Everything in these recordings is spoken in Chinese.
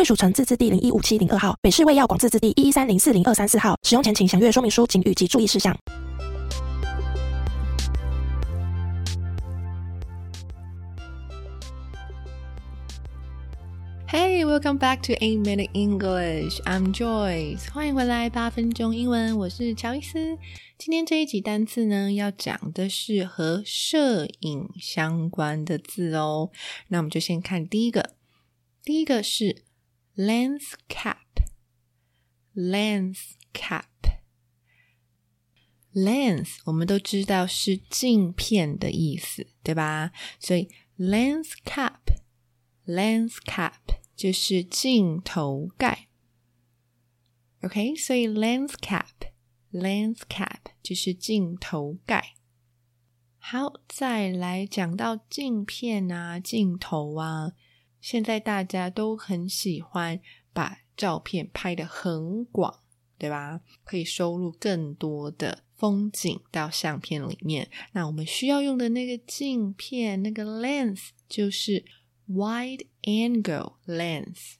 贵属城自治地零一五七零二号，北市卫药广自治地一一三零四零二三四号。使用前请详阅说明书、请及注意事项。Hey, welcome back to A Minute English. I'm Joyce. 欢迎回来八分钟英文，我是乔伊斯。今天这一集单词呢，要讲的是和摄影相关的字哦。那我们就先看第一个，第一个是。Lens cap, lens cap, lens 我们都知道是镜片的意思，对吧？所以 lens cap, lens cap 就是镜头盖。OK，所以 lens cap, lens cap 就是镜头盖。好，再来讲到镜片啊，镜头啊。现在大家都很喜欢把照片拍得很广，对吧？可以收录更多的风景到相片里面。那我们需要用的那个镜片，那个 lens 就是 wide angle lens。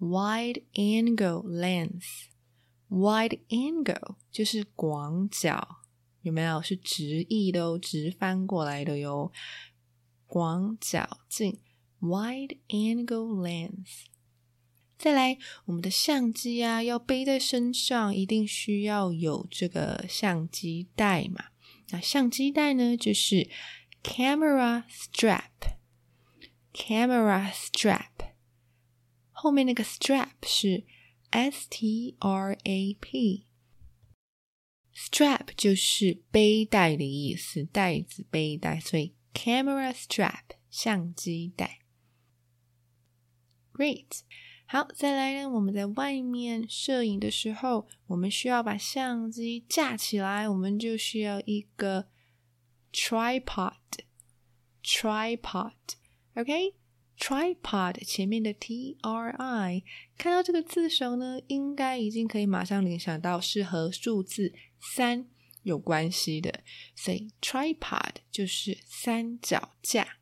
wide angle lens，wide angle 就是广角，有没有？是直译的哦，直翻过来的哟。广角镜。Wide angle lens。再来，我们的相机啊，要背在身上，一定需要有这个相机带嘛。那相机带呢，就是 camera strap。camera strap 后面那个 strap 是 s t r a p。strap 就是背带的意思，带子、背带，所以 camera strap 相机带。Great，好，再来呢。我们在外面摄影的时候，我们需要把相机架起来，我们就需要一个 tripod，tripod，OK？tripod 前面的 T R I，看到这个字首呢，应该已经可以马上联想到是和数字三有关系的，所以 tripod 就是三脚架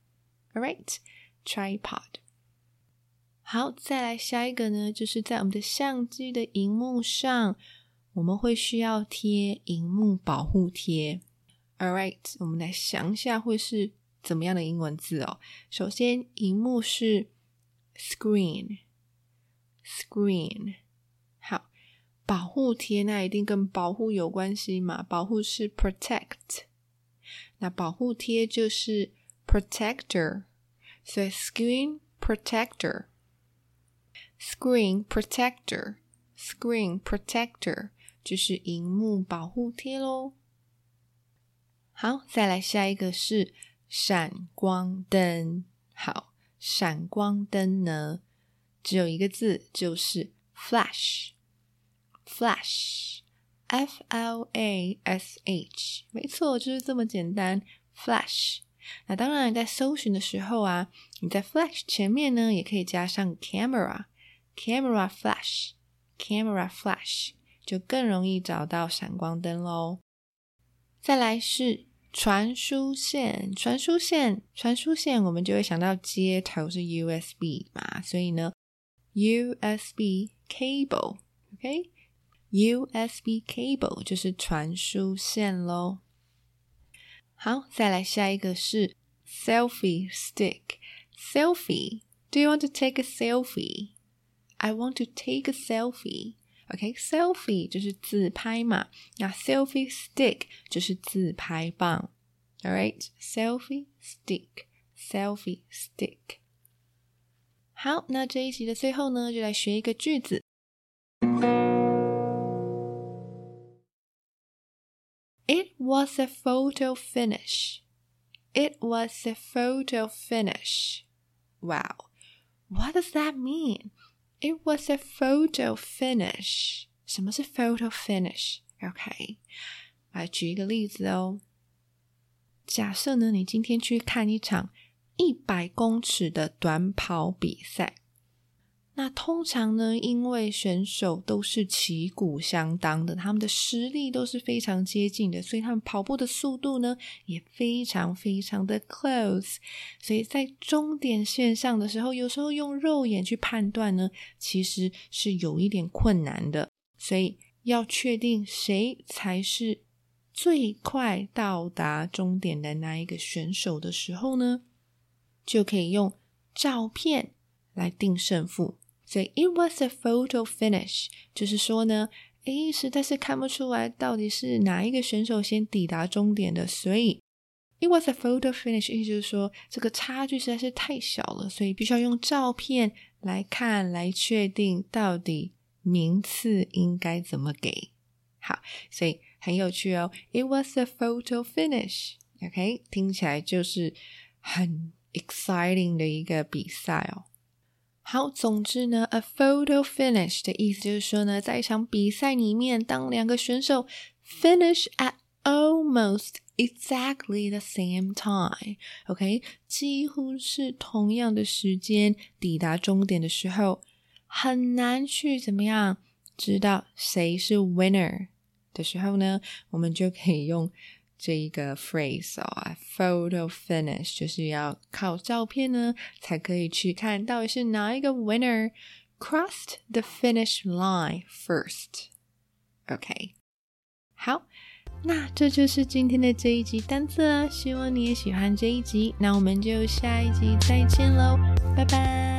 ，All right，tripod。好，再来下一个呢，就是在我们的相机的荧幕上，我们会需要贴荧幕保护贴。All right，我们来想一下会是怎么样的英文字哦。首先，荧幕是 screen，screen。好，保护贴那一定跟保护有关系嘛？保护是 protect，那保护贴就是 protector，所以 screen protector。Screen protector, screen protector 就是荧幕保护贴喽。好，再来下一个是闪光灯。好，闪光灯呢，只有一个字，就是 flash，flash，f l a s h，没错，就是这么简单。Flash。那当然，在搜寻的时候啊，你在 flash 前面呢，也可以加上 camera。Camera flash, camera flash 就更容易找到闪光灯喽。再来是传输线，传输线，传输线，我们就会想到接头是 USB 嘛，所以呢，USB cable，OK，USB cable 就是传输线喽。好，再来下一个是 selfie stick，selfie，Do you want to take a selfie? selfie？I want to take a selfie. OK, selfie 就是自拍嘛，那 selfie stick 就是自拍棒。All right, selfie stick, selfie stick. 好，那这一集的最后呢，就来学一个句子。It was a photo finish. It was a photo finish. Wow. What does that mean? It was a photo finish. 什么是 photo finish？OK，、来举一个例子哦。假设呢，你今天去看一场一百公尺的短跑比赛， 那通常呢，因为选手都是旗鼓相当的，他们的实力都是非常接近的，所以他们跑步的速度呢也非常非常的 close。所以在终点线上的时候，有时候用肉眼去判断呢，其实是有一点困难的。所以要确定谁才是最快到达终点的那一个选手的时候呢，就可以用照片来定胜负。所以 it was a photo finish，就是说呢，诶，实在是看不出来到底是哪一个选手先抵达终点的，所以 it was a photo finish，意思就是说这个差距实在是太小了，所以必须要用照片来看来确定到底名次应该怎么给。好，所以很有趣哦，it was a photo finish，OK，听起来就是很 exciting 的一个比赛哦。好，总之呢，a photo finish 的意思就是说呢，在一场比赛里面，当两个选手 finish at almost exactly the same time，OK，、几乎是同样的时间抵达终点的时候，很难去怎么样知道谁是 winner 的时候呢，我们就可以用这一个 phrase 哦，photo finish 就是要靠照片呢才可以去看到底是哪一个 winner crossed the finish line first。OK，好，那这就是今天的这一集单词啊，希望你也喜欢这一集，那我们就下一集再见喽，拜拜。